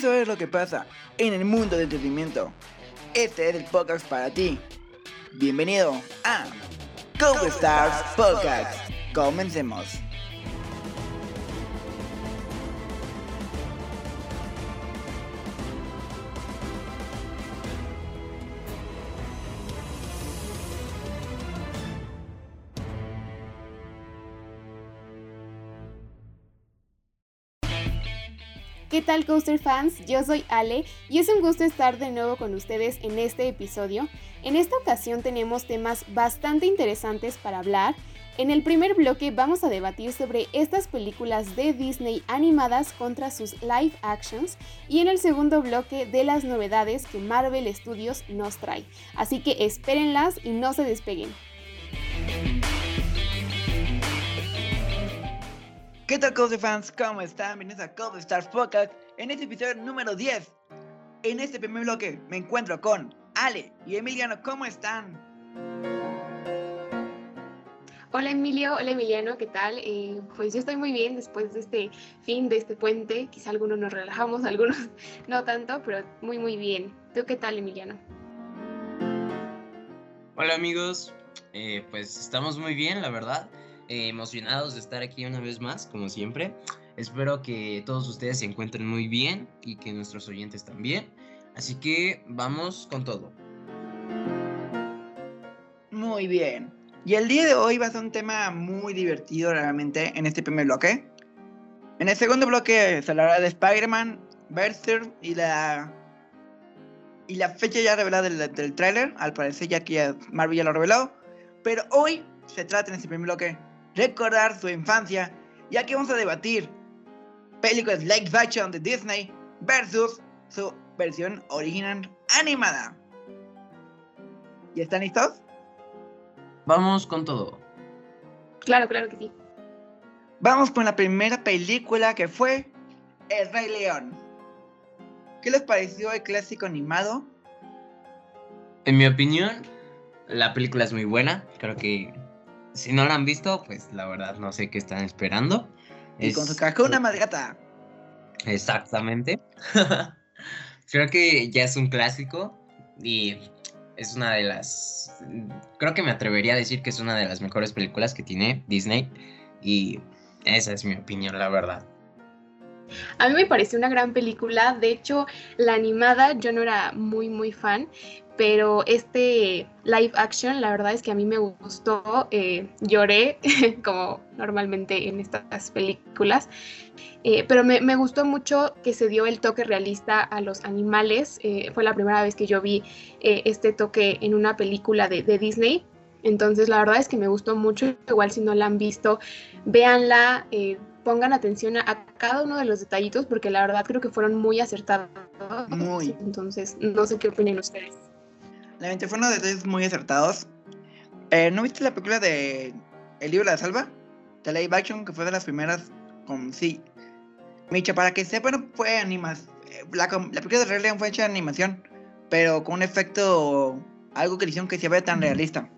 ¿Quieres saber lo que pasa en el mundo del entretenimiento? Este es el podcast para ti. Bienvenido a Go Stars Podcast. Comencemos. ¿Qué tal Coaster fans? Yo soy Ale y es un gusto estar de nuevo con ustedes en este episodio. En esta ocasión tenemos temas bastante interesantes para hablar. En el primer bloque vamos a debatir sobre estas películas de Disney animadas contra sus live actions y en el segundo bloque de las novedades que Marvel Studios nos trae. Así que espérenlas y no se despeguen. ¿Qué tal, Cozy fans? ¿Cómo están? Bienvenidos a Cozy Stars Podcast en este episodio número 10. En este primer bloque me encuentro con Ale y Emiliano. ¿Cómo están? Hola Emilio, hola Emiliano, ¿qué tal? Eh, pues yo estoy muy bien después de este fin, de este puente. Quizá algunos nos relajamos, algunos no tanto, pero muy muy bien. ¿Tú qué tal Emiliano? Hola amigos, eh, pues estamos muy bien, la verdad. Eh, emocionados de estar aquí una vez más, como siempre. Espero que todos ustedes se encuentren muy bien y que nuestros oyentes también. Así que vamos con todo. Muy bien. Y el día de hoy va a ser un tema muy divertido realmente en este primer bloque. En el segundo bloque se hablará de Spider-Man, Berserk y la y la fecha ya revelada del, del tráiler. Al parecer ya que Marvel ya lo reveló. Pero hoy se trata en este primer bloque recordar su infancia, ya que vamos a debatir películas live action de Disney versus su versión original animada. ¿Ya están listos? Vamos con todo. Claro, claro que sí. Vamos con la primera película que fue El Rey León. ¿Qué les pareció el clásico animado? En mi opinión, la película es muy buena. Creo que si no la han visto, pues la verdad no sé qué están esperando. Y con su cajona madgata. Exactamente. creo que ya es un clásico y es una de las... Creo que me atrevería a decir que es una de las mejores películas que tiene Disney y esa es mi opinión, la verdad. A mí me pareció una gran película, de hecho la animada yo no era muy muy fan, pero este live action, la verdad es que a mí me gustó, eh, lloré como normalmente en estas películas, eh, pero me, gustó mucho que se dio el toque realista a los animales, eh, fue la primera vez que yo vi este toque en una película de, de, Disney, entonces la verdad es que me gustó mucho, igual si no la han visto, véanla, pongan atención a, cada uno de los detallitos porque la verdad creo que fueron muy acertados. Muy. Entonces, no sé qué opinan ustedes. La mente fue uno de detalles muy acertados. Eh, ¿No viste la película de El libro de la salva? De live action, que fue de las primeras con sí. Micha, para que sepan, fue animación. Eh, la, la, película de Rey León fue hecha de animación, pero con un efecto, algo que hicieron que se vea tan realista.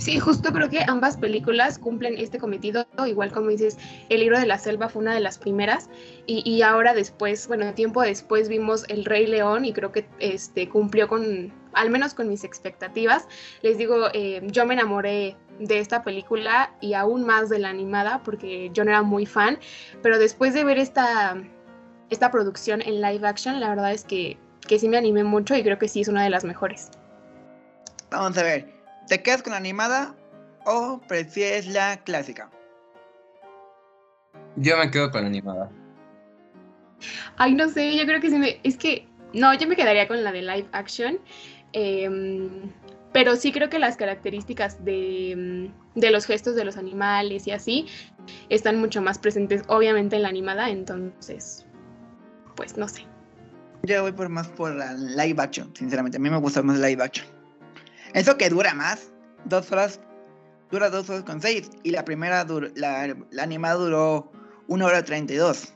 Sí, justo creo que ambas películas cumplen este cometido, igual como dices, El libro de la selva fue una de las primeras y, ahora después, bueno, tiempo después vimos El Rey León y creo que este cumplió con, al menos con mis expectativas. Les digo, eh, yo me enamoré de esta película y aún más de la animada porque yo no era muy fan, pero después de ver esta, esta producción en live action, la verdad es que, que sí me animé mucho y creo que sí es una de las mejores. Vamos a ver. ¿Te quedas con la animada o prefieres la clásica? Yo me quedo con la animada. Ay, no sé, yo creo que sí me... Es que, no, yo me quedaría con la de live action. Em, pero sí creo que las características de, de, los gestos de los animales y así están mucho más presentes, obviamente, en la animada. Entonces, pues no sé. Yo voy por más por la live action, sinceramente. A mí me gusta más live action. Eso que dura más. Dos horas. Dura dos horas con seis. Y la primera, la, animada duró una hora treinta y dos.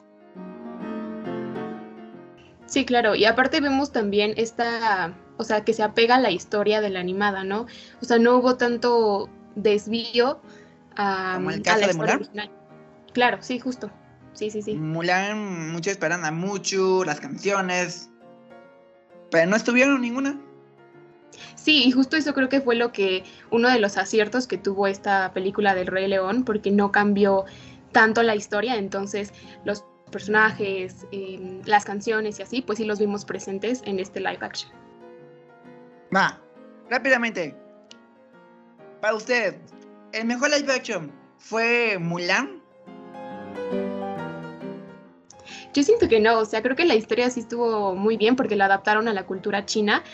Sí, claro. Y aparte vemos también esta. O sea, que se apega a la historia de la animada, ¿no? O sea, no hubo tanto desvío a, Como el caso la de Mulan. original. Claro, sí, justo. sí, sí, sí. Mulan, muchos esperan a mucho, las canciones, pero no estuvieron ninguna. Sí, y justo eso creo que fue lo que uno de los aciertos que tuvo esta película del Rey León, porque no cambió tanto la historia, entonces los personajes, em, las canciones y así, pues sí los vimos presentes en este live action. Va, rápidamente. Para usted, ¿el mejor live action fue Mulan? Yo siento que no, o sea, creo que la historia sí estuvo muy bien porque la adaptaron a la cultura china,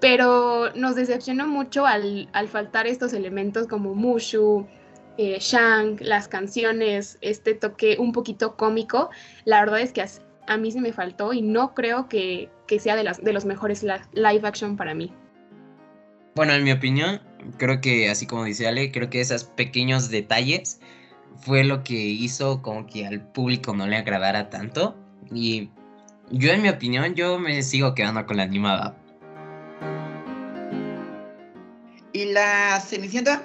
pero nos decepcionó mucho al, faltar estos elementos como Mushu, eh, Shang, las canciones, este toque un poquito cómico. La verdad es que a, mí sí me faltó y no creo que, sea de, las, de los mejores live action para mí. Bueno, en mi opinión, creo que así como dice Ale, creo que esos pequeños detalles fue lo que hizo como que al público no le agradara tanto. Y yo en mi opinión, yo me sigo quedando con la animada. ¿Y la Cenicienta?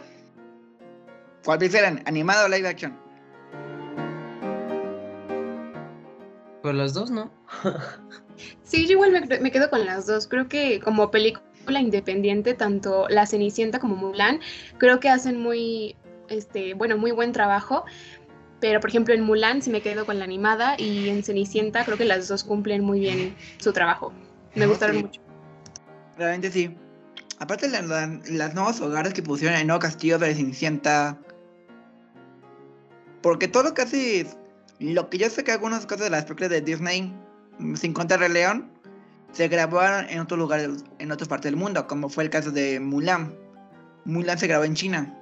¿Cuál prefieren? ¿Animada o live action? Pues las dos, ¿no? sí, yo igual me, me quedo con las dos. Creo que como película independiente, tanto La Cenicienta como Mulan, creo que hacen muy este, bueno, muy buen trabajo. Pero, por ejemplo, en Mulan sí me quedo con la animada y en Cenicienta creo que las dos cumplen muy bien su trabajo. Me gustaron mucho. Realmente sí. Aparte, de las nuevos hogares que pusieron en el nuevo castillo de Cenicienta. Porque todo hace. Lo que yo sé que algunas cosas de las películas de Disney, sin contar el León, se grabaron en otros lugares, en otras partes del mundo, como fue el caso de Mulan. Mulan se grabó en China.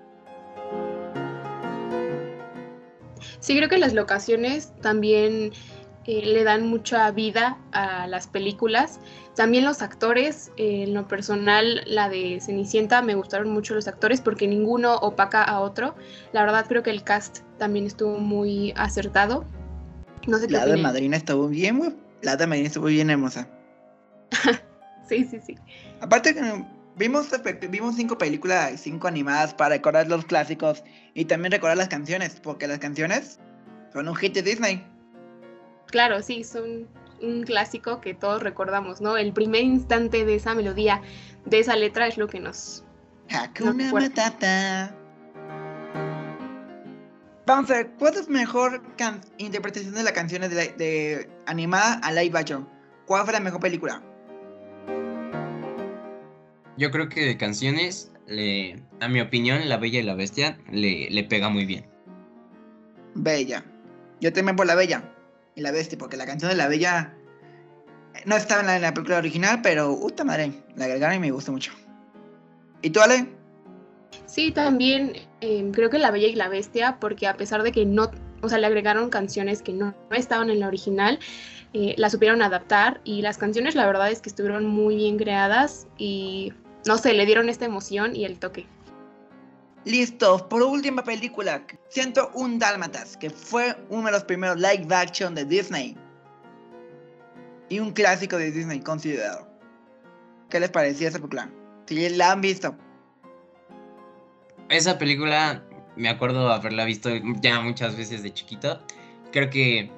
Sí, creo que las locaciones también eh, le dan mucha vida a las películas. También los actores, eh, en lo personal, la de Cenicienta, me gustaron mucho los actores porque ninguno opaca a otro. La verdad creo que el cast también estuvo muy acertado. No sé la de Madrina estuvo bien, güey. La de Madrina estuvo bien hermosa. sí, sí, sí. Aparte Vimos, vimos cinco películas, cinco animadas para recordar los clásicos y también recordar las canciones, porque las canciones son un hit de Disney. Claro, sí, son un clásico que todos recordamos, ¿no? El primer instante de esa melodía, de esa letra es lo que nos... Hakuna Matata. Vamos a ver, ¿cuál es mejor interpretación de las canciones de, de animada a live action? ¿Cuál fue la mejor película? Yo creo que de canciones, le, a mi opinión, La Bella y la Bestia le, le pega muy bien. Bella. Yo también por La Bella y la Bestia, porque la canción de La Bella no estaba en la, película original, pero, puta madre, la agregaron y me gustó mucho. ¿Y tú, Ale? Sí, también em, creo que La Bella y la Bestia, porque a pesar de que no, o sea, le agregaron canciones que no, no estaban en la original, eh, la supieron adaptar y las canciones la verdad es que estuvieron muy bien creadas y no sé, le dieron esta emoción y el toque. Listo, por última película, Siento un Dálmatas, que fue uno de los primeros live action de Disney. Y un clásico de Disney considerado. ¿Qué les parecía esa película? Si la han visto. Esa película, me acuerdo haberla visto ya muchas veces de chiquito. Creo que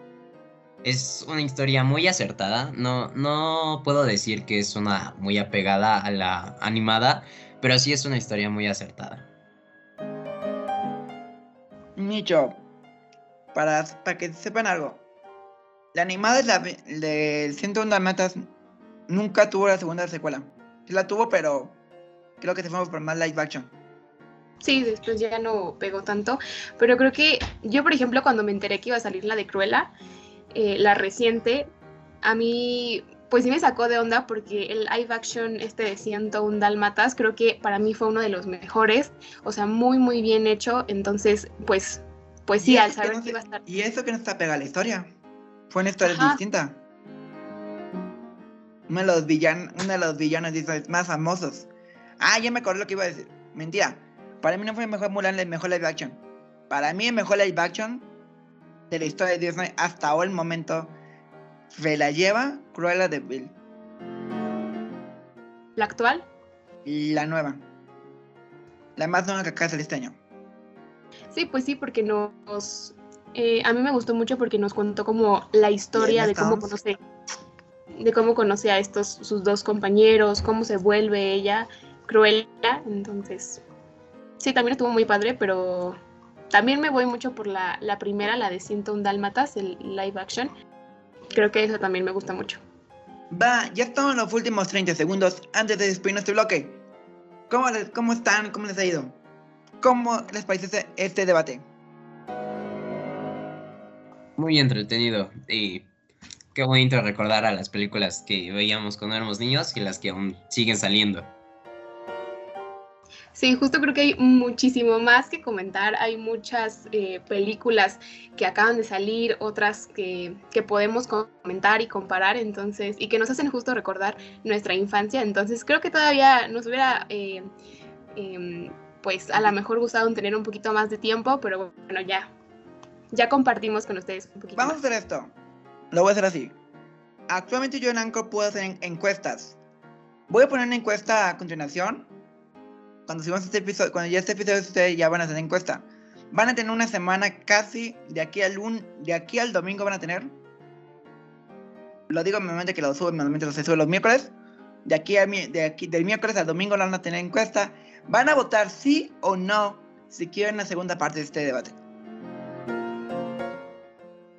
es una historia muy acertada. No, no puedo decir que es una muy apegada a la animada, pero sí es una historia muy acertada. Nicho, para, para que sepan algo, la animada de, de 101 Dalmatas nunca tuvo la segunda secuela. Sí la tuvo, pero creo que se fue por más live action. Sí, después ya no pegó tanto. Pero creo que yo, por ejemplo, cuando me enteré que iba a salir la de Cruella, eh, la reciente, a mí pues sí me sacó de onda porque el live action este de 101 Dálmatas creo que para mí fue uno de los mejores, o sea, muy muy bien hecho, entonces pues pues sí, al saber que, iba a estar... Y eso que no está pegada la historia, fue una historia distinta. Uno de los villanos, uno de los villanos más famosos. Ah, ya me acordé lo que iba a decir. Mentira. Para mí no fue el mejor Mulan, el mejor live action. Para mí el mejor live action de la historia de Disney hasta el momento se la lleva Cruella de Vil. ¿La actual? La nueva. La más nueva que acaba de este año. Sí, pues sí, porque nos, Eh, a mí me gustó mucho porque nos contó como la historia de cómo conoce de cómo conoce a estos sus dos compañeros, cómo se vuelve ella Cruella, entonces sí, también estuvo muy padre, pero también me voy mucho por la, la primera, la de 101 Dálmatas, el live action. Creo que eso también me gusta mucho. Va, ya estamos en los últimos 30 segundos antes de despedir este bloque. ¿Cómo, ¿Cómo están? ¿Cómo les ha ido? ¿Cómo les parece este debate? Muy entretenido y qué bonito recordar a las películas que veíamos cuando éramos niños y las que aún siguen saliendo. Sí, justo creo que hay muchísimo más que comentar. Hay muchas eh, películas que acaban de salir, otras que, podemos comentar y comparar, entonces, y que nos hacen justo recordar nuestra infancia. Entonces, creo que todavía nos hubiera, eh, em, pues, a lo mejor gustado tener un poquito más de tiempo, pero bueno, ya, ya compartimos con ustedes un poquito. Vamos a hacer esto. Lo voy a hacer así. Actualmente yo en Anchor puedo hacer encuestas. Voy a poner una encuesta a continuación cuando subamos este episodio, cuando ya este episodio ustedes ya van a hacer encuesta. Van a tener una semana casi de aquí al de aquí al domingo van a tener. Lo digo normalmente que lo suben, normalmente lo se sube los miércoles. De aquí, a, de aquí del miércoles al domingo van a tener encuesta. Van a votar sí o no si quieren la segunda parte de este debate.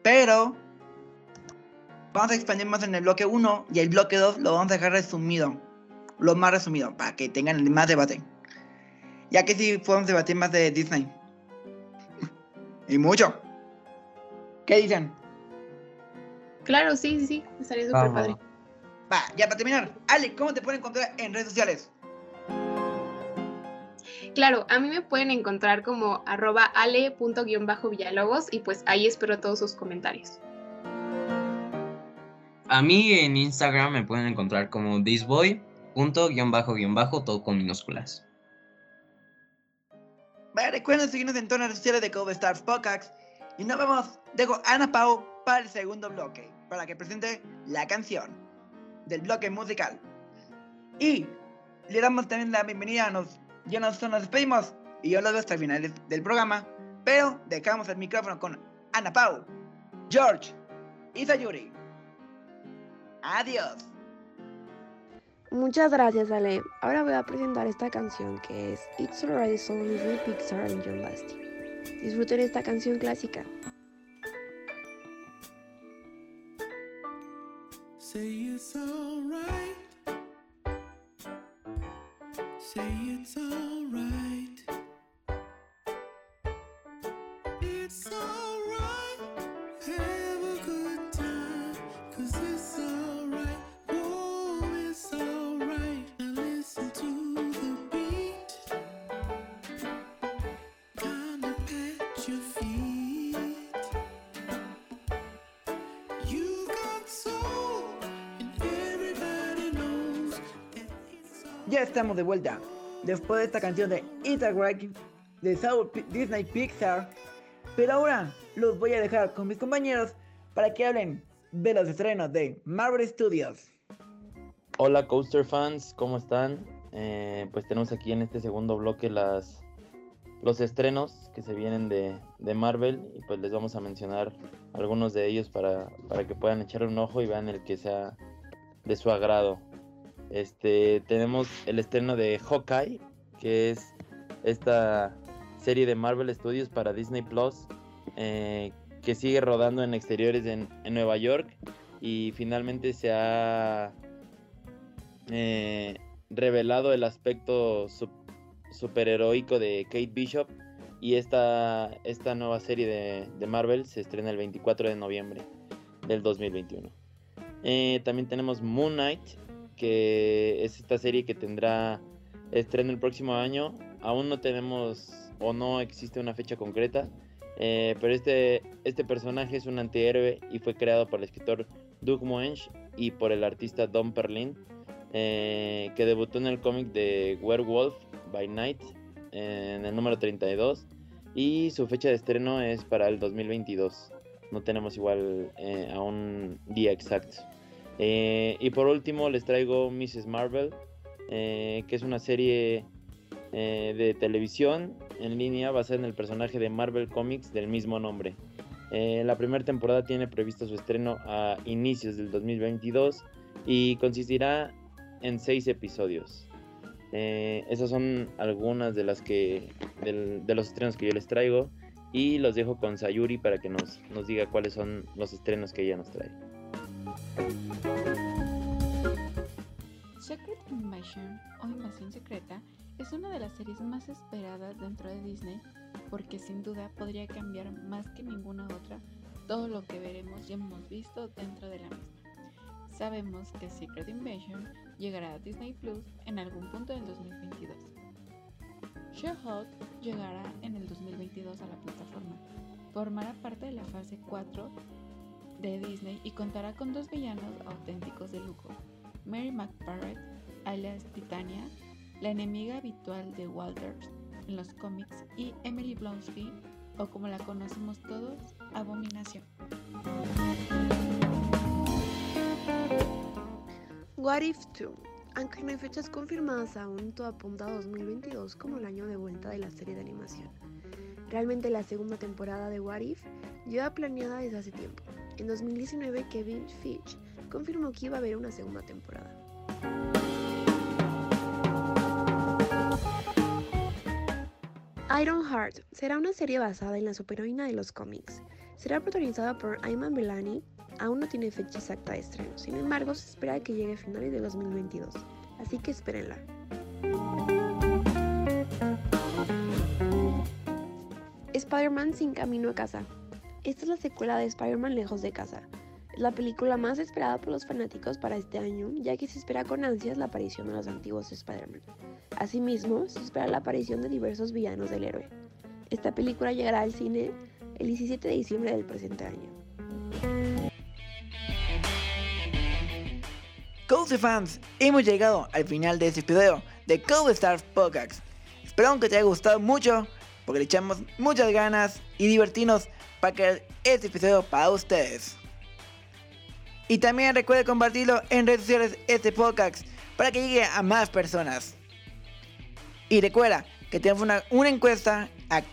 Pero vamos a expandir más en el bloque 1 y el bloque 2 lo vamos a dejar resumido. Lo más resumido, para que tengan más debate. Ya que sí podemos debatir más de Disney. y mucho. ¿Qué dicen? Claro, sí, sí, sí. Estaría súper padre. Va, ya para terminar. Ale, ¿cómo te pueden encontrar en redes sociales? Claro, a mí me pueden encontrar como arroba ale.villalobos y pues ahí espero todos sus comentarios. A mí en Instagram me pueden encontrar como thisboy.bajo todo con minúsculas. Recuerden seguirnos en todas las redes sociales de Cold Stars Podcast. Y nos vemos. Dejo a Ana Pau para el segundo bloque, para que presente la canción del bloque musical. Y le damos también la bienvenida. Nos, ya nos, nos despedimos y yo lo veo hasta el final del programa. Pero dejamos el micrófono con Ana Pau, George y Sayuri. Adiós. Muchas gracias, Ale. Ahora voy a presentar esta canción que es It's Alright Song Disney Pixar and John Lasting. Disfruten esta canción clásica. Say it's alright. Say it's alright. It's alright. Ya estamos de vuelta. Después de esta canción de Instagram de South Disney Pixar. Pero ahora los voy a dejar con mis compañeros para que hablen de los estrenos de Marvel Studios. Hola Coaster fans, ¿cómo están? Eh, pues tenemos aquí en este segundo bloque las, los estrenos que se vienen de, de, Marvel y pues les vamos a mencionar algunos de ellos para, para que puedan echar un ojo y vean el que sea de su agrado. Este, tenemos el estreno de Hawkeye, que es esta serie de Marvel Studios para Disney Plus, eh, que sigue rodando en exteriores en, Nueva York y finalmente se ha eh, revelado el aspecto superheroico de Kate Bishop y esta, esta nueva serie de, Marvel se estrena el 24 de noviembre del 2021. Eh, también tenemos Moon Knight, que es esta serie que tendrá estreno el próximo año. Aún no tenemos o no existe una fecha concreta, eh, pero este, este personaje es un antihéroe y fue creado por el escritor Doug Moench y por el artista Don Perlin, eh, que debutó en el cómic de Werewolf by Night en el número 32 y su fecha de estreno es para el 2022. No tenemos igual eh, a un día exacto. Eh, y por último les traigo Mrs. Marvel, eh, que es una serie eh, de televisión en línea basada en el personaje de Marvel Comics del mismo nombre. La primera temporada tiene previsto su estreno a inicios del 2022 y consistirá en seis episodios. Esas son algunas de las que de los estrenos que yo les traigo y los dejo con Sayuri para que nos, nos diga cuáles son los estrenos que ella nos trae. Secret Invasion o Invasión Secreta es una de las series más esperadas dentro de Disney porque sin duda podría cambiar más que ninguna otra todo lo que veremos y hemos visto dentro de la misma. Sabemos que Secret Invasion llegará a Disney Plus en algún punto del 2022. She-Hulk llegará en el 2022 a la plataforma. Formará parte de la fase 4 de Disney y contará con dos villanos auténticos de lujo. Mary McParrett, alias Titania, la enemiga habitual de Walters en los cómics, y Emily Blonsky, o como la conocemos todos, Abominación. What If 2 aunque no hay fechas confirmadas aún, todo apunta a 2022 como el año de vuelta de la serie de animación. Realmente la segunda temporada de What If lleva planeada desde hace tiempo. En 2019 Kevin Fitch confirmó que iba a haber una segunda temporada. Ironheart será una serie basada en la superheroína de los cómics. Será protagonizada por Ayman Belani, aún no tiene fecha exacta de estreno, sin embargo se espera que llegue a finales de 2022, así que espérenla. Spider-Man sin camino a casa. Esta es la secuela de Spider-Man lejos de casa. La película más esperada por los fanáticos para este año, ya que se espera con ansias la aparición de los antiguos Spider-Man. Asimismo, se espera la aparición de diversos villanos del héroe. Esta película llegará al cine el 17 de diciembre del presente año. Cozy fans, hemos llegado al final de este video de Code Stars Podcast. Espero que te haya gustado mucho, porque le echamos muchas ganas y divertirnos crear este episodio para ustedes. Y también recuerda compartirlo en redes sociales este podcast para que llegue a más personas. Y recuerda que tenemos una, una encuesta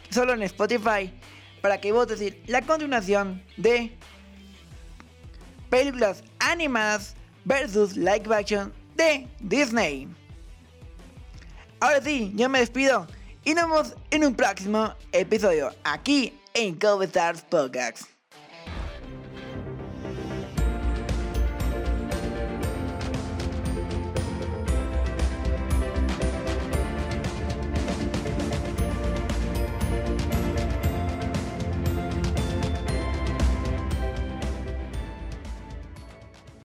solo en Spotify para que votes la continuación de películas animadas versus live action de Disney. Ahora sí, yo me despido y nos vemos en un próximo episodio aquí en Cover Stars Podcast.